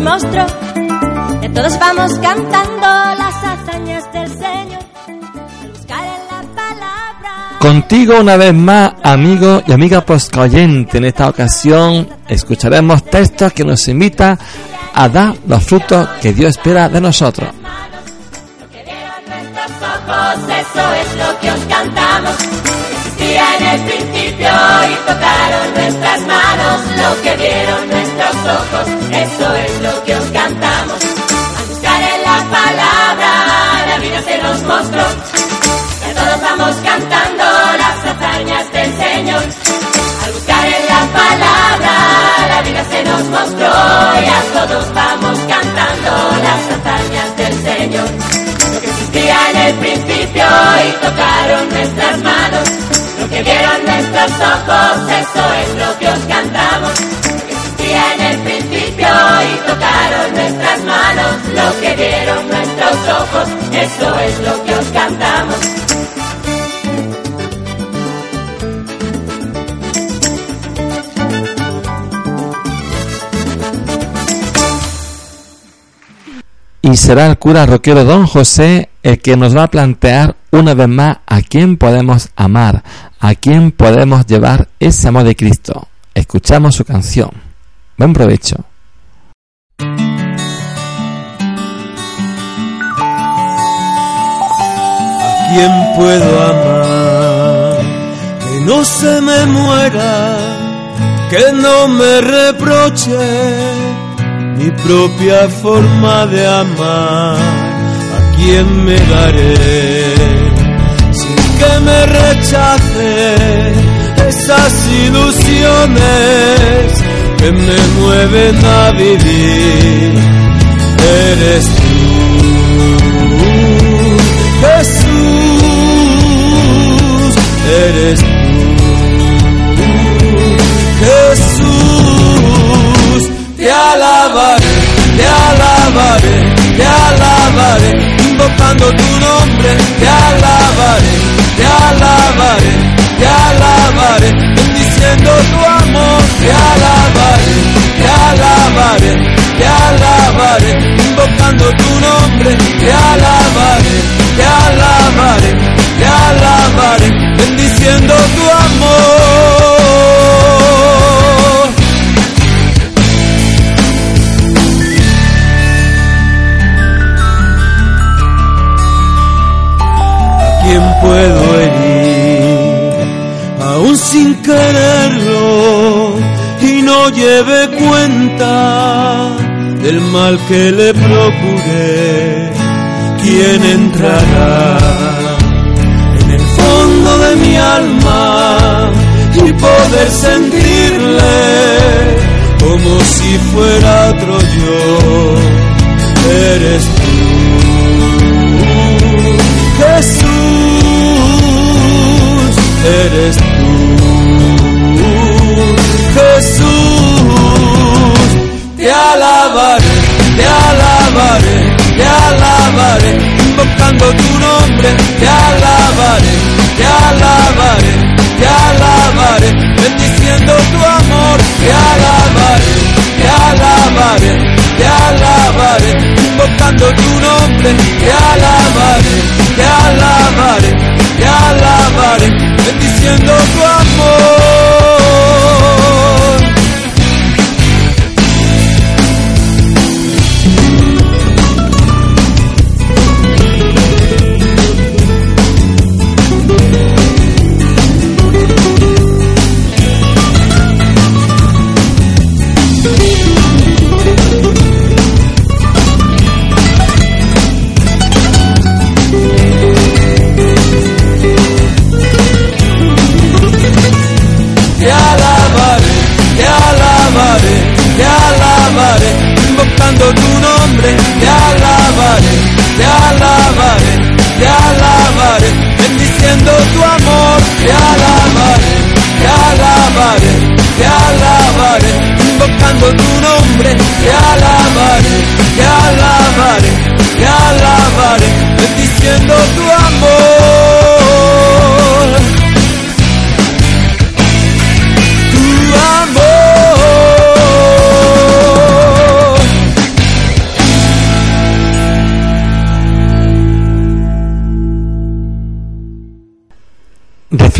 Mostró. De todos vamos cantando las hazañas del Señor. Buscar en la palabra. Contigo una vez más, amigo y amiga poscoyente. En esta ocasión escucharemos textos que nos invitan a dar los frutos que Dios espera de nosotros. Lo que vieron nuestros ojos, eso es lo que os cantamos. Existía en el principio y tocaron nuestras manos. Lo que vieron nuestros ojos, eso es lo que os cantamos. Al buscar en la palabra, la vida se nos mostró. Ya todos vamos cantando las hazañas del Señor. Al buscar en la palabra, la vida se nos mostró. Ya todos vamos cantando las hazañas del Señor. Lo que existía en el principio y tocaron nuestras manos. Que vieron nuestros ojos, eso es lo que os cantamos. Existía en el principio y tocaron nuestras manos. Lo que vieron nuestros ojos, eso es lo que os cantamos. Y será el cura roquero don José el que nos va a plantear una vez más a quién podemos amar, a quién podemos llevar ese amor de Cristo. Escuchamos su canción. Buen provecho. ¿A quién puedo amar? Que no se me muera, que no me reproche mi propia forma de amar. ¿A quién me daré que me rechace esas ilusiones que me mueven a vivir? Eres tú. Jesús, eres tú. Jesús, te alabaré, te alabaré, te alabaré, invocando tu mal que le procuré. ¿Quién entrará en el fondo de mi alma y poder sentirle como si fuera otro yo? Invocando tu nombre, te alabaré, te alabaré, te alabaré, bendiciendo tu amor, te alabaré, te alabaré, te alabaré, invocando tu nombre, te alabaré, te alabaré,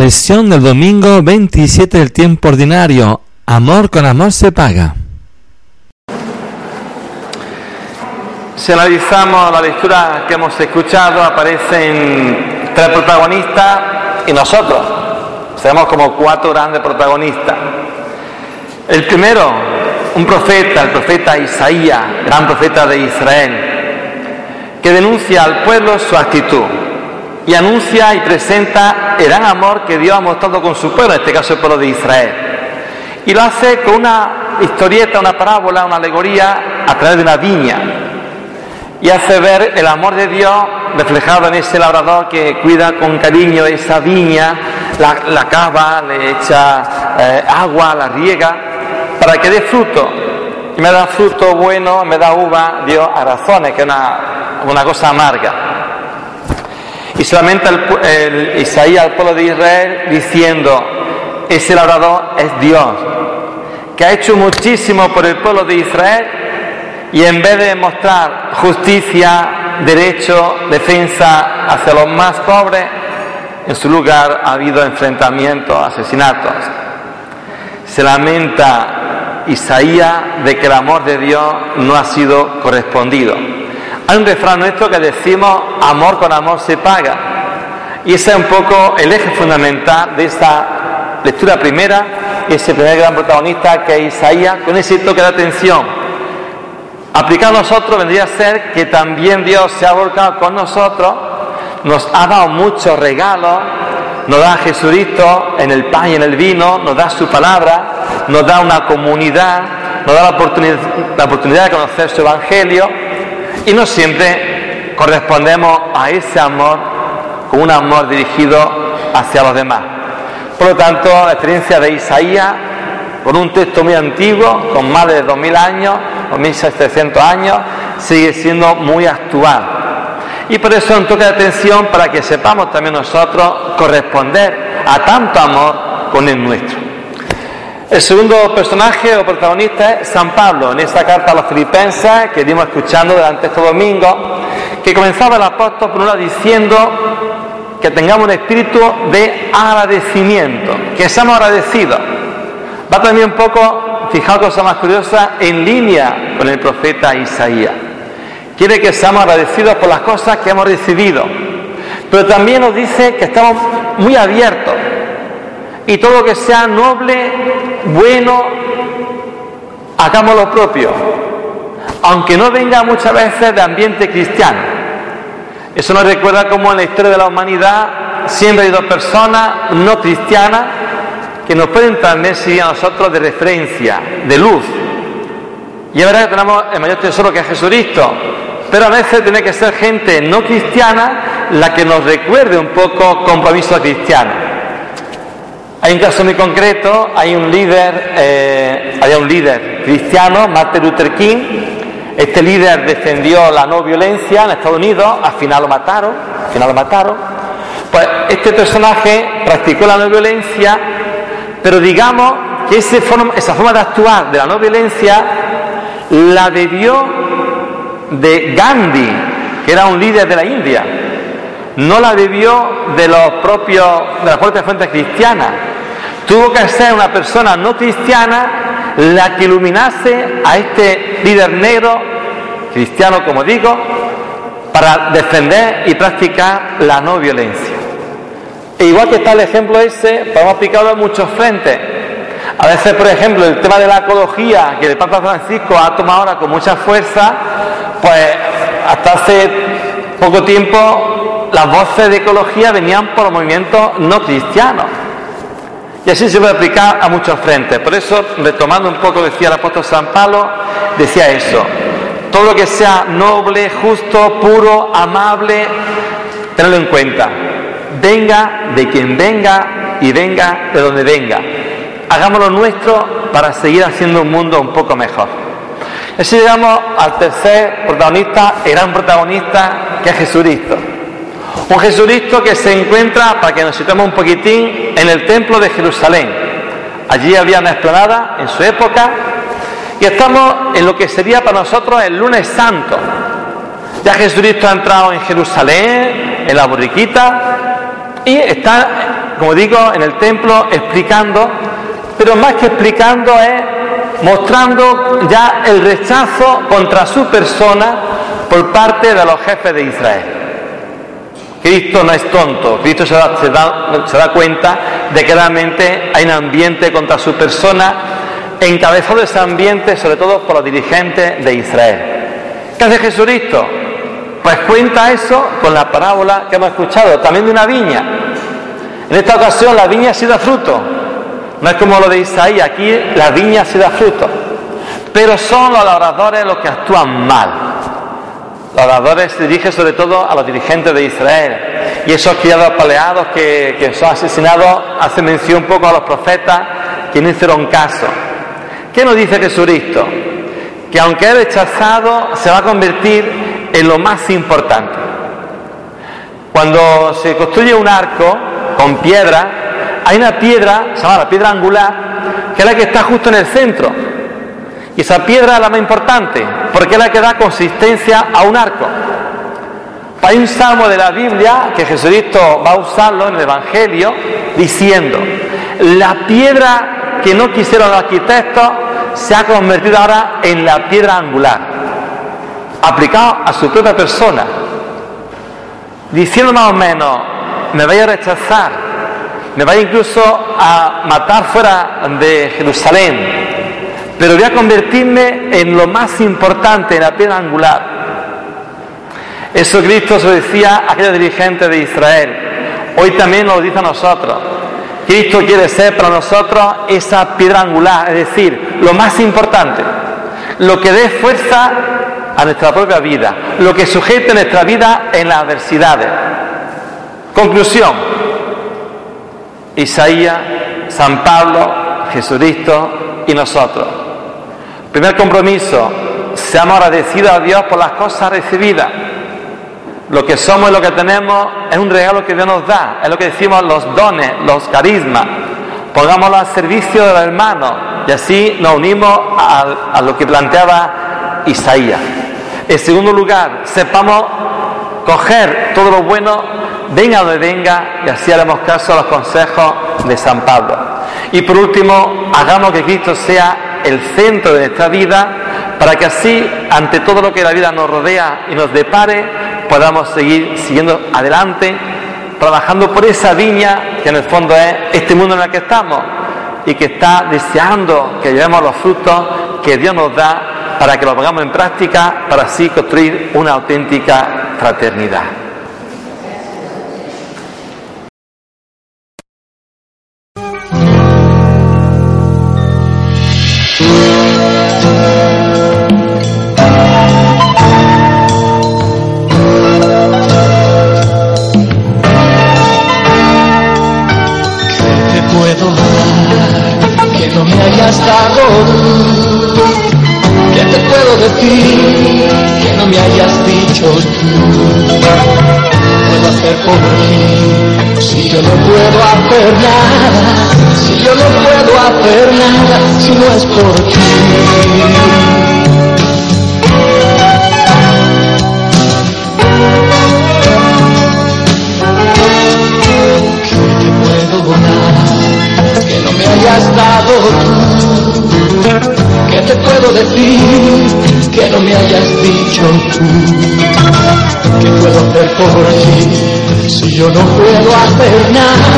Reflexión del domingo 27 del tiempo ordinario. Amor con amor se paga. Si analizamos la lectura que hemos escuchado, aparecen tres protagonistas y nosotros. Seremos como cuatro grandes protagonistas. El primero, un profeta, el profeta Isaías, gran profeta de Israel, que denuncia al pueblo su actitud y anuncia y presenta el gran amor que Dios ha mostrado con su pueblo, en este caso el pueblo de Israel. Y lo hace con una historieta, una parábola, una alegoría a través de una viña. Y hace ver el amor de Dios reflejado en ese labrador que cuida con cariño esa viña, la, cava, le echa eh, agua, la riega, para que dé fruto. Y me da fruto bueno, me da uva, Dios a razones, que es una, una cosa amarga. Y solamente el, Isaías al pueblo de Israel diciendo, ese labrador es Dios, que ha hecho muchísimo por el pueblo de Israel y en vez de mostrar justicia, derecho, defensa hacia los más pobres, en su lugar ha habido enfrentamientos, asesinatos. Se lamenta Isaías de que el amor de Dios no ha sido correspondido. Hay un refrán nuestro que decimos, amor con amor se paga. Y ese es un poco el eje fundamental de esta lectura primera, ese primer gran protagonista que es Isaías, con ese toque de atención. Aplicado a nosotros vendría a ser que también Dios se ha volcado con nosotros, nos ha dado muchos regalos, nos da a Jesucristo en el pan y en el vino, nos da su palabra, nos da una comunidad, nos da la oportunidad, la oportunidad de conocer su evangelio y no siempre correspondemos a ese amor con un amor dirigido hacia los demás. Por lo tanto, la experiencia de Isaías, con un texto muy antiguo, con más de 2.000 años, 2.700 años, sigue siendo muy actual. Y por eso un toque de atención para que sepamos también nosotros corresponder a tanto amor con el nuestro. El segundo personaje o protagonista es San Pablo, en esta carta a los filipenses que dimos escuchando durante estos domingos, que comenzaba el apóstol por una diciendo que tengamos un espíritu de agradecimiento, que seamos agradecidos. Va también un poco, fijaos cosa más curiosa, en línea con el profeta Isaías. Quiere que seamos agradecidos por las cosas que hemos recibido, pero también nos dice que estamos muy abiertos y todo lo que sea noble, bueno, hagamos lo propio, aunque no venga muchas veces de ambiente cristiano. Eso nos recuerda cómo en la historia de la humanidad siempre hay dos personas no cristianas que nos pueden también seguir a nosotros de referencia, de luz. Y es verdad que tenemos el mayor tesoro que es Jesucristo, pero a veces tiene que ser gente no cristiana la que nos recuerde un poco compromiso cristiano. Hay un caso muy concreto, hay un líder, eh, había un líder cristiano, Martin Luther King. Este líder defendió la no violencia en Estados Unidos, al final lo mataron, al final lo mataron. Pues este personaje practicó la no violencia, pero digamos que esa forma de actuar de la no violencia la bebió de Gandhi, que era un líder de la India. No la bebió de los propios, de las propias fuentes cristianas. Tuvo que ser una persona no cristiana la que iluminase a este líder negro, cristiano como digo, para defender y practicar la no violencia. E igual que está el ejemplo ese, podemos aplicarlo en muchos frentes. A veces, por ejemplo, el tema de la ecología, que el Papa Francisco ha tomado ahora con mucha fuerza, pues hasta hace poco tiempo las voces de ecología venían por movimientos no cristianos. Y así se puede aplicar a muchos frentes. Por eso, retomando un poco, decía el apóstol San Pablo, decía eso. Todo lo que sea noble, justo, puro, amable, tenedlo en cuenta. Venga de quien venga y venga de donde venga. Hagámoslo nuestro para seguir haciendo un mundo un poco mejor. Así llegamos al tercer protagonista, el gran protagonista, que es Jesucristo. Un Jesucristo que se encuentra, para que nos situemos un poquitín, en el templo de Jerusalén. Allí había una explanada en su época y estamos en lo que sería para nosotros el lunes santo. Ya Jesucristo ha entrado en Jerusalén, en la borriquita, y está, como digo, en el templo explicando, pero más que explicando es mostrando ya el rechazo contra su persona por parte de los jefes de Israel. Cristo no es tonto, Cristo se da, cuenta de que realmente hay un ambiente contra su persona, encabezado ese ambiente sobre todo por los dirigentes de Israel. ¿Qué hace Jesucristo? Pues cuenta eso con la parábola que hemos escuchado, también de una viña. En esta ocasión la viña sí da fruto. No es como lo de Isaías, aquí la viña sí da fruto. Pero son los labradores los que actúan mal. Los labradores se dirigen sobre todo a los dirigentes de Israel. Y esos criados paleados que, que son asesinados hacen mención un poco a los profetas que no hicieron caso. ¿Qué nos dice Jesucristo? Que aunque es rechazado, se va a convertir en lo más importante. Cuando se construye un arco con piedra, hay una piedra, se llama la piedra angular, que es la que está justo en el centro. Y esa piedra es la más importante, porque es la que da consistencia a un arco. Hay un salmo de la Biblia que Jesucristo va a usarlo en el Evangelio diciendo, la piedra que no quisieron los arquitectos se ha convertido ahora en la piedra angular aplicado a su propia persona, diciendo más o menos, me vaya a rechazar, me vaya incluso a matar fuera de Jerusalén, pero voy a convertirme en lo más importante, en la piedra angular. Eso Cristo se lo decía a aquellos dirigentes de Israel. Hoy también lo dice a nosotros. Cristo quiere ser para nosotros esa piedra angular, es decir, lo más importante, lo que dé fuerza a nuestra propia vida, lo que sujete nuestra vida en las adversidades. Conclusión, Isaías, San Pablo, Jesucristo y nosotros. Primer compromiso, seamos agradecidos a Dios por las cosas recibidas. Lo que somos y lo que tenemos es un regalo que Dios nos da, es lo que decimos los dones, los carismas. Pongámoslo al servicio de los hermanos y así nos unimos a, a lo que planteaba Isaías. En segundo lugar, sepamos coger todo lo bueno, venga donde venga, y así haremos caso a los consejos de San Pablo. Y por último, hagamos que Cristo sea el centro de nuestra vida, para que así, ante todo lo que la vida nos rodea y nos depare, podamos seguir siguiendo adelante, trabajando por esa viña que en el fondo es este mundo en el que estamos y que está deseando que llevemos los frutos que Dios nos da para que lo pongamos en práctica, para así construir una auténtica fraternidad. Si no es por ti. que no me hayas dado tú. ¿Qué te puedo decir que no me hayas dicho tú? ¿Qué puedo hacer por ti si yo no puedo hacer nada?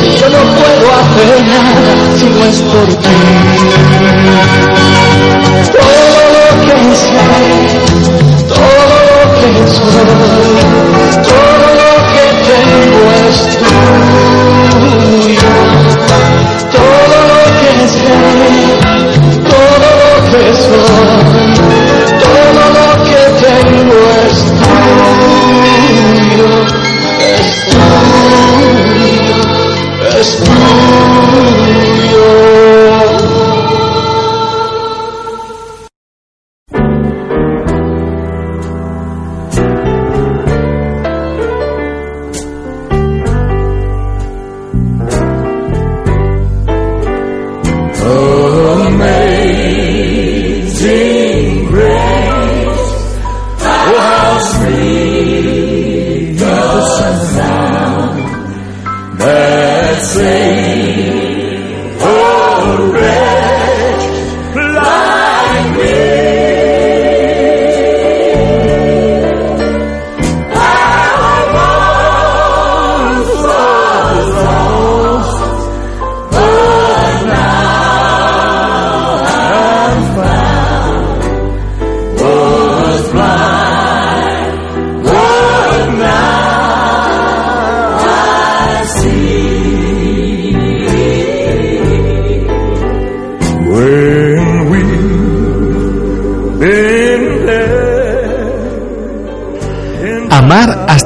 Si yo no puedo hacer nada no es por ti. Todo lo que sé, todo lo que soy, blessing forever.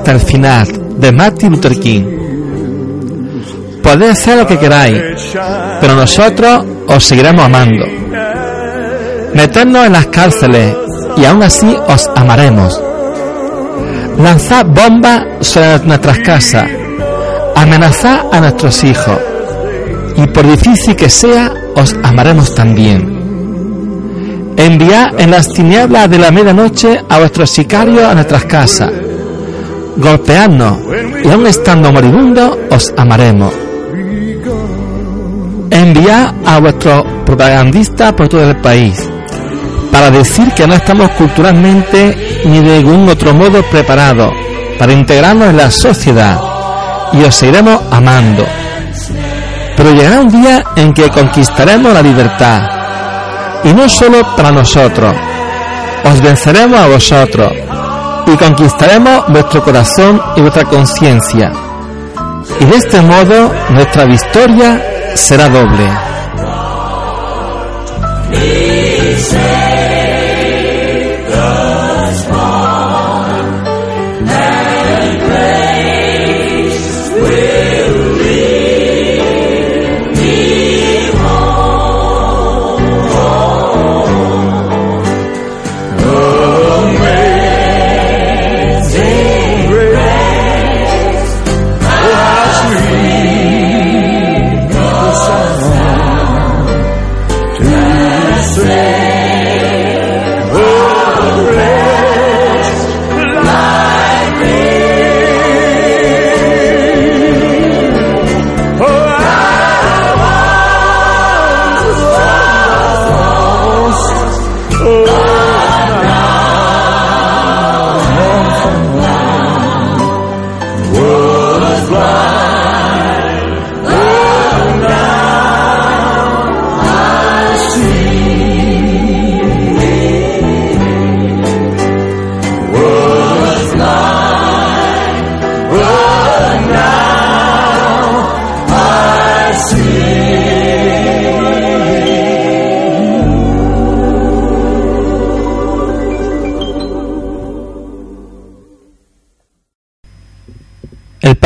Hasta el final, de Martin Luther King. Podéis hacer lo que queráis, pero nosotros os seguiremos amando. Meternos en las cárceles y aún así os amaremos. Lanzad bombas sobre nuestras casas, amenazad a nuestros hijos y por difícil que sea, os amaremos también. Enviad en las tinieblas de la medianoche a vuestros sicarios a nuestras casas. Golpeadnos y aun estando moribundos os amaremos. Enviad a vuestros propagandistas por todo el país para decir que no estamos culturalmente ni de ningún otro modo preparados para integrarnos en la sociedad y os seguiremos amando. Pero llegará un día en que conquistaremos la libertad y no solo para nosotros, os venceremos a vosotros y conquistaremos vuestro corazón y vuestra conciencia. Y de este modo nuestra victoria será doble.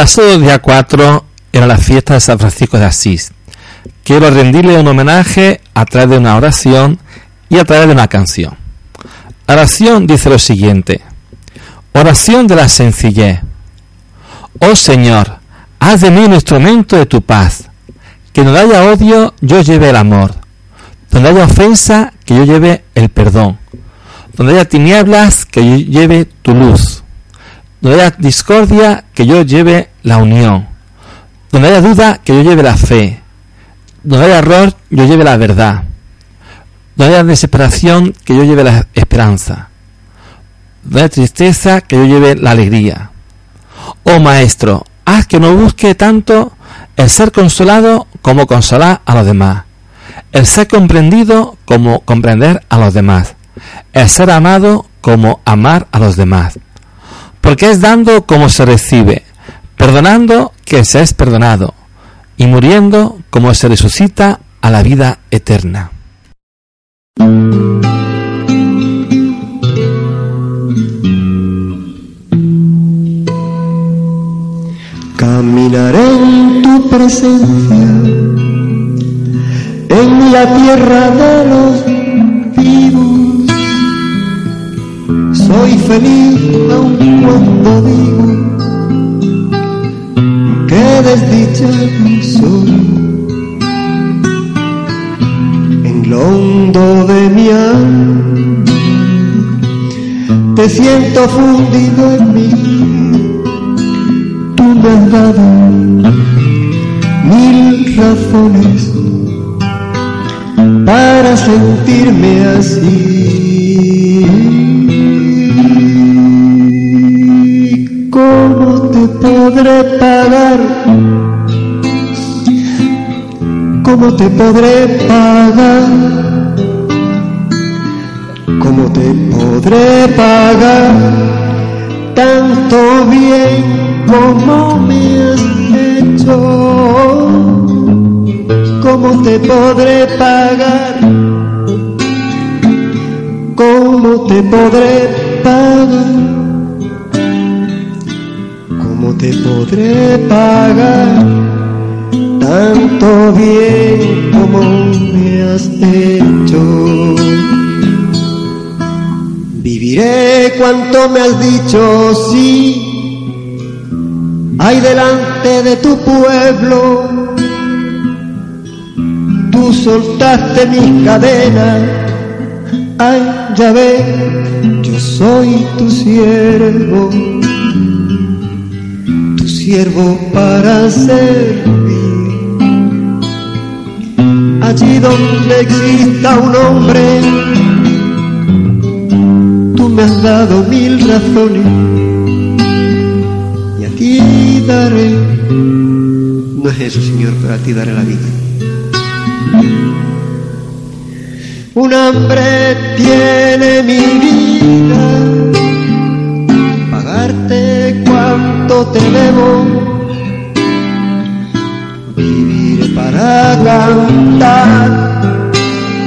Pasado día 4 era la fiesta de San Francisco de Asís. Quiero rendirle un homenaje a través de una oración y a través de una canción. La oración dice lo siguiente. Oración de la sencillez. Oh Señor, haz de mí un instrumento de tu paz. Que donde haya odio, yo lleve el amor. Donde haya ofensa, que yo lleve el perdón. Donde haya tinieblas, que yo lleve tu luz. Donde haya discordia, que yo lleve la unión. Donde haya duda, que yo lleve la fe. Donde haya error, yo lleve la verdad. Donde haya desesperación, que yo lleve la esperanza. Donde haya tristeza, que yo lleve la alegría. Oh Maestro, haz que no busque tanto el ser consolado como consolar a los demás. El ser comprendido como comprender a los demás. El ser amado como amar a los demás porque es dando como se recibe, perdonando que se es perdonado, y muriendo como se resucita a la vida eterna. Caminaré en tu presencia, en la tierra de los soy feliz aun cuando digo que desdicha soy. En lo hondo de mi alma te siento fundido en mí. Tú me has dado mil razones para sentirme así. Podré pagar? ¿Cómo te podré pagar? ¿Cómo te podré pagar? Tanto bien como me has hecho. ¿Cómo te podré pagar? ¿Cómo te podré pagar? Te podré pagar tanto bien como me has hecho? Viviré cuanto me has dicho, sí. Hay delante de tu pueblo, tú soltaste mis cadenas. Ay, ya ves, yo soy tu siervo siervo para servir. Allí donde exista un hombre, tú me has dado mil razones y a ti daré. No es eso, Señor, pero a ti daré la vida. Un hambre tiene mi vida te debo vivir para cantar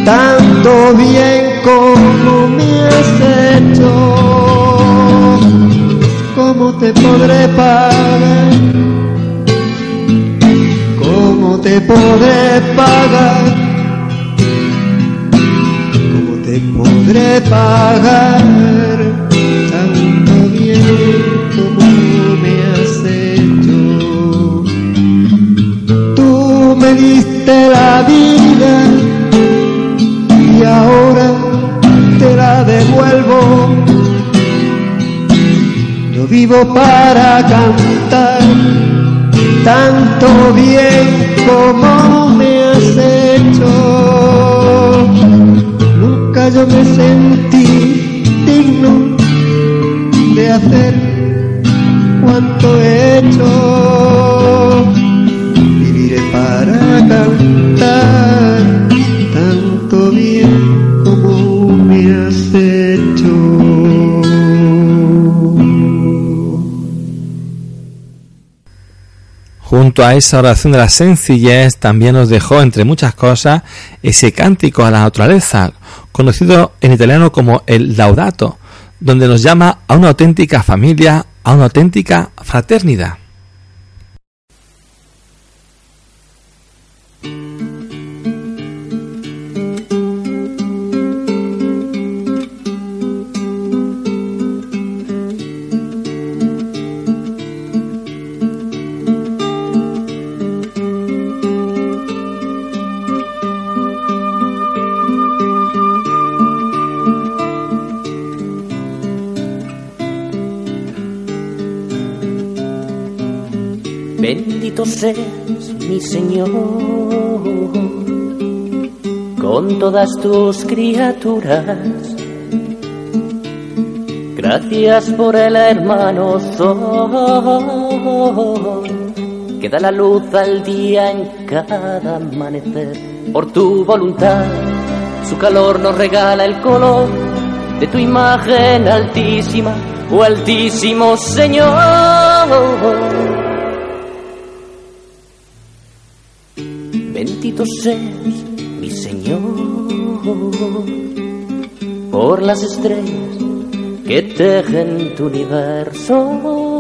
tanto bien como me has hecho. ¿Cómo te podré pagar? ¿Cómo te podré pagar? ¿Cómo te podré pagar? Diste la vida y ahora te la devuelvo. Yo vivo para cantar tanto bien como me has hecho. Nunca yo me sentí digno de hacer cuanto he hecho Junto a esa oración de la sencillez también nos dejó, entre muchas cosas, ese cántico a la naturaleza, conocido en italiano como el Laudato, donde nos llama a una auténtica familia, a una auténtica fraternidad. Bendito mi Señor, con todas tus criaturas. Gracias por el hermano sol, que da la luz al día en cada amanecer. Por tu voluntad, su calor nos regala el color de tu imagen altísima, oh altísimo Señor. Seas, mi Señor, por las estrellas que tejen tu universo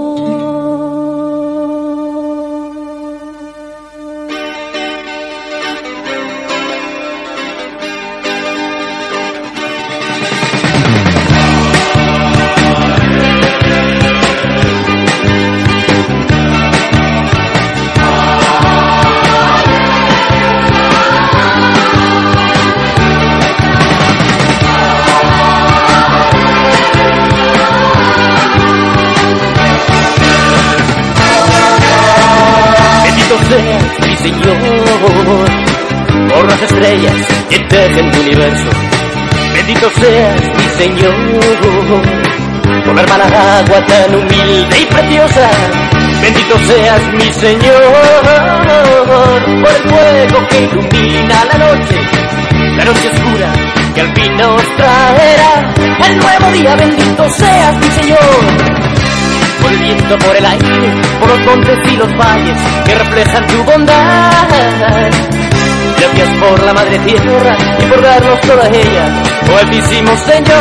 en tu universo. Bendito seas, mi Señor, por la hermana agua tan humilde y preciosa. Bendito seas, mi Señor, por el fuego que ilumina la noche, la noche oscura que al fin nos traerá el nuevo día. Bendito seas, mi Señor por el viento, por el aire, por los montes y los valles que reflejan tu bondad. Gracias por la madre tierra y por darnos todas ellas, oh Señor.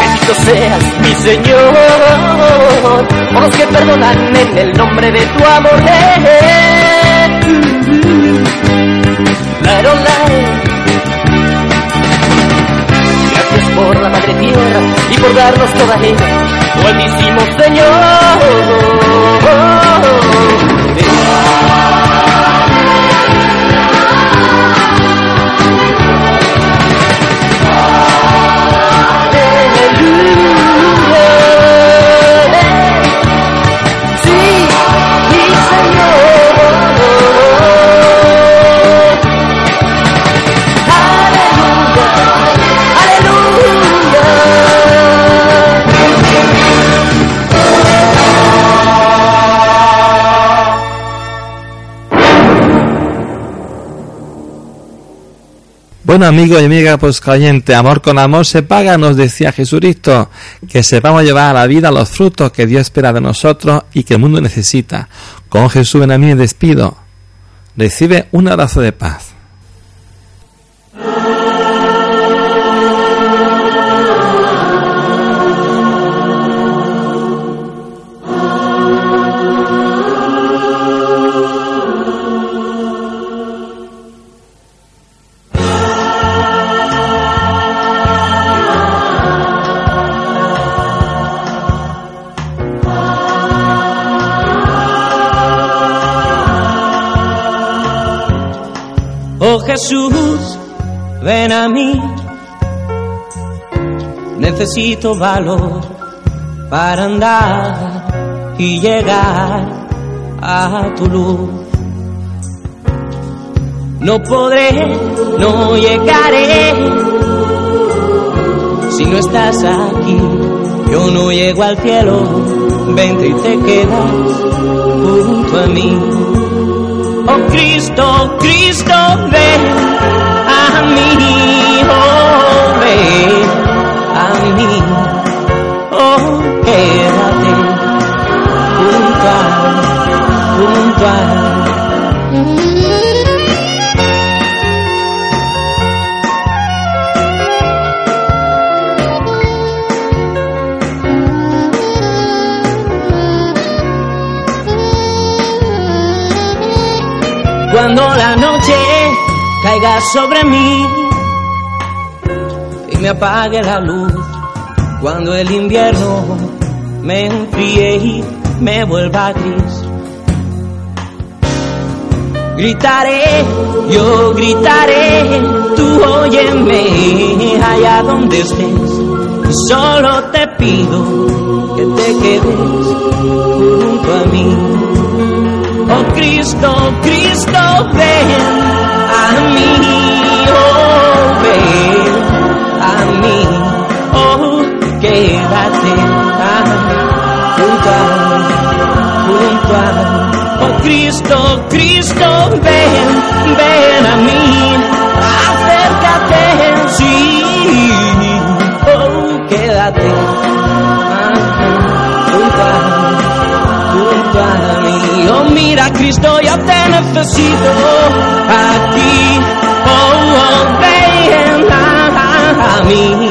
Bendito seas mi Señor, por los que perdonan en el nombre de tu amor. Eh, eh, eh. Gracias por la madre tierra y por darnos toda ella, buenísimo Señor. Bueno, amigo y amiga, pues caliente, amor con amor se paga, nos decía Jesucristo, que sepamos llevar a la vida los frutos que Dios espera de nosotros y que el mundo necesita. Con Jesús en a mí despido. Recibe un abrazo de paz. Jesús, ven a mí. Necesito valor para andar y llegar a tu luz. No podré, no llegaré si no estás aquí. Yo no llego al cielo, vente y te quedas junto a mí. Oh Cristo, Cristo, ven a mí, oh ven a mí, oh quédate junto a, junto a. Cuando la noche caiga sobre mí y me apague la luz, cuando el invierno me enfríe y me vuelva gris. Gritaré, yo gritaré, tú óyeme allá donde estés. Solo te pido que te quedes junto a mí. Oh Cristo, Cristo, ven. A mí, oh ven. A mí, oh quédate junto a, junto a, oh Cristo, Cristo, ven, ven a mí, acércate, sí, oh quédate Cristo yo te necesito a ti, oh, oh ven a, a, a mí.